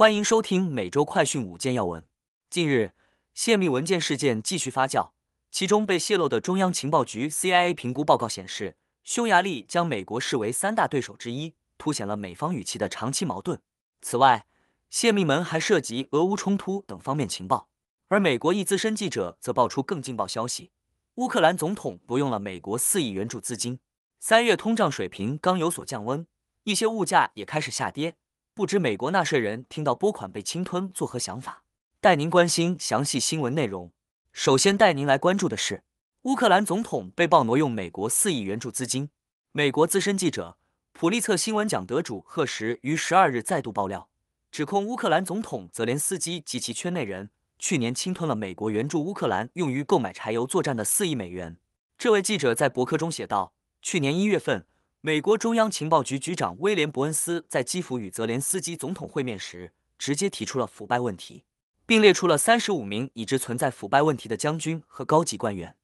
欢迎收听每周快讯五件要闻。近日，泄密文件事件继续发酵，其中被泄露的中央情报局 CIA 评估报告显示，匈牙利将美国视为三大对手之一，凸显了美方与其的长期矛盾。此外，泄密门还涉及俄乌冲突等方面情报。而美国一资深记者则爆出更劲爆消息：乌克兰总统挪用了美国四亿援助资金。三月通胀水平刚有所降温，一些物价也开始下跌。不知美国纳税人听到拨款被侵吞作何想法？带您关心详细新闻内容。首先带您来关注的是，乌克兰总统被曝挪用美国四亿援助资金。美国资深记者、普利策新闻奖得主赫什于十二日再度爆料，指控乌克兰总统泽连斯基及其圈内人去年侵吞了美国援助乌克兰用于购买柴油作战的四亿美元。这位记者在博客中写道：“去年一月份。”美国中央情报局局长威廉·伯恩斯在基辅与泽连斯基总统会面时，直接提出了腐败问题，并列出了三十五名已知存在腐败问题的将军和高级官员。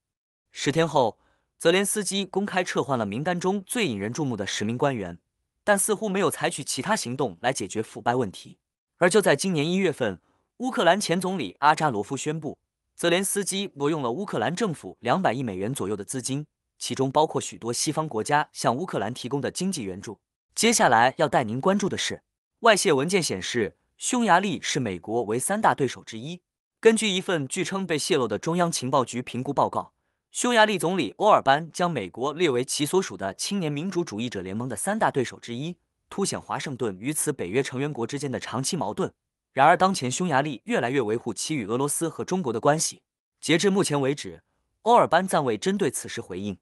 十天后，泽连斯基公开撤换了名单中最引人注目的十名官员，但似乎没有采取其他行动来解决腐败问题。而就在今年一月份，乌克兰前总理阿扎罗夫宣布，泽连斯基挪用了乌克兰政府两百亿美元左右的资金。其中包括许多西方国家向乌克兰提供的经济援助。接下来要带您关注的是，外泄文件显示，匈牙利是美国为三大对手之一。根据一份据称被泄露的中央情报局评估报告，匈牙利总理欧尔班将美国列为其所属的青年民主主义者联盟的三大对手之一，凸显华盛顿与此北约成员国之间的长期矛盾。然而，当前匈牙利越来越维护其与俄罗斯和中国的关系。截至目前为止，欧尔班暂未针对此事回应。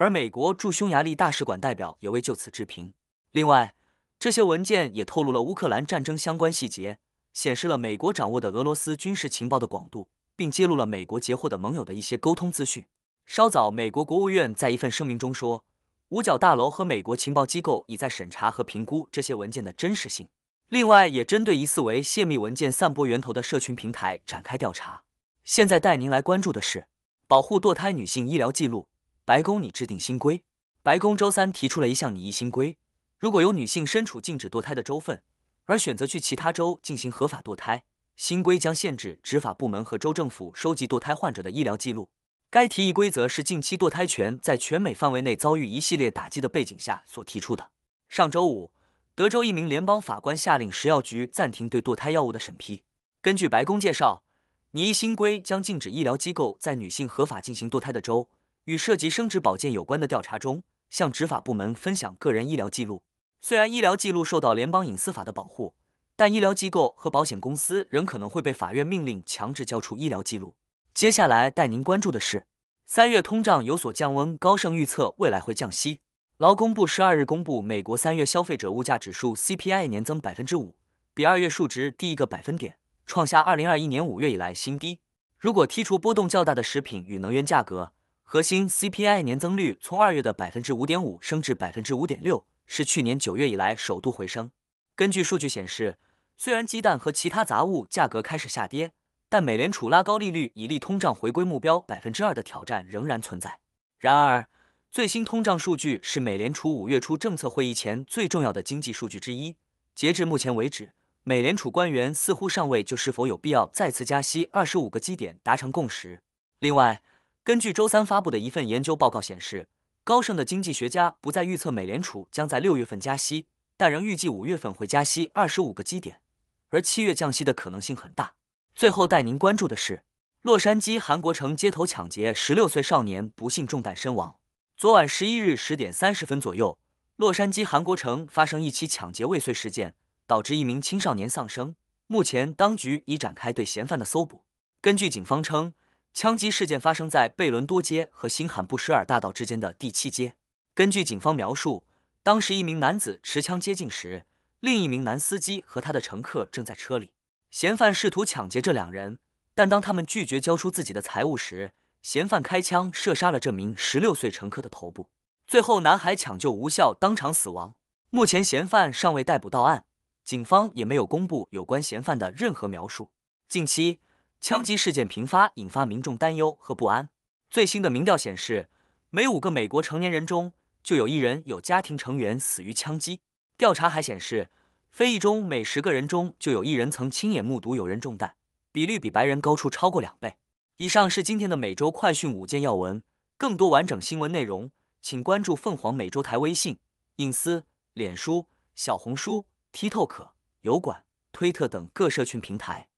而美国驻匈牙利大使馆代表也未就此置评。另外，这些文件也透露了乌克兰战争相关细节，显示了美国掌握的俄罗斯军事情报的广度，并揭露了美国截获的盟友的一些沟通资讯。稍早，美国国务院在一份声明中说，五角大楼和美国情报机构已在审查和评估这些文件的真实性。另外，也针对疑似为泄密文件散播源头的社群平台展开调查。现在带您来关注的是保护堕胎女性医疗记录。白宫拟制定新规。白宫周三提出了一项拟议新规：如果有女性身处禁止堕胎的州份，而选择去其他州进行合法堕胎，新规将限制执法部门和州政府收集堕胎患者的医疗记录。该提议规则是近期堕胎权在全美范围内遭遇一系列打击的背景下所提出的。上周五，德州一名联邦法官下令食药局暂停对堕胎药物的审批。根据白宫介绍，拟议新规将禁止医疗机构在女性合法进行堕胎的州。与涉及生殖保健有关的调查中，向执法部门分享个人医疗记录。虽然医疗记录受到联邦隐私法的保护，但医疗机构和保险公司仍可能会被法院命令强制交出医疗记录。接下来带您关注的是，三月通胀有所降温，高盛预测未来会降息。劳工部十二日公布美国三月消费者物价指数 CPI 年增百分之五，比二月数值低一个百分点，创下二零二一年五月以来新低。如果剔除波动较大的食品与能源价格，核心 CPI 年增率从二月的百分之五点五升至百分之五点六，是去年九月以来首度回升。根据数据显示，虽然鸡蛋和其他杂物价格开始下跌，但美联储拉高利率以利通胀回归目标百分之二的挑战仍然存在。然而，最新通胀数据是美联储五月初政策会议前最重要的经济数据之一。截至目前为止，美联储官员似乎尚未就是否有必要再次加息二十五个基点达成共识。另外，根据周三发布的一份研究报告显示，高盛的经济学家不再预测美联储将在六月份加息，但仍预计五月份会加息二十五个基点，而七月降息的可能性很大。最后带您关注的是，洛杉矶韩国城街头抢劫，十六岁少年不幸中弹身亡。昨晚十一日十点三十分左右，洛杉矶韩国城发生一起抢劫未遂事件，导致一名青少年丧生。目前当局已展开对嫌犯的搜捕。根据警方称。枪击事件发生在贝伦多街和新罕布什尔大道之间的第七街。根据警方描述，当时一名男子持枪接近时，另一名男司机和他的乘客正在车里。嫌犯试图抢劫这两人，但当他们拒绝交出自己的财物时，嫌犯开枪射杀了这名十六岁乘客的头部。最后，男孩抢救无效，当场死亡。目前，嫌犯尚未逮捕到案，警方也没有公布有关嫌犯的任何描述。近期。枪击事件频发，引发民众担忧和不安。最新的民调显示，每五个美国成年人中就有一人有家庭成员死于枪击。调查还显示，非裔中每十个人中就有一人曾亲眼目睹有人中弹，比率比白人高出超过两倍。以上是今天的每周快讯五件要闻，更多完整新闻内容，请关注凤凰美洲台微信、隐私、脸书、小红书、TikTok、油管、推特等各社群平台。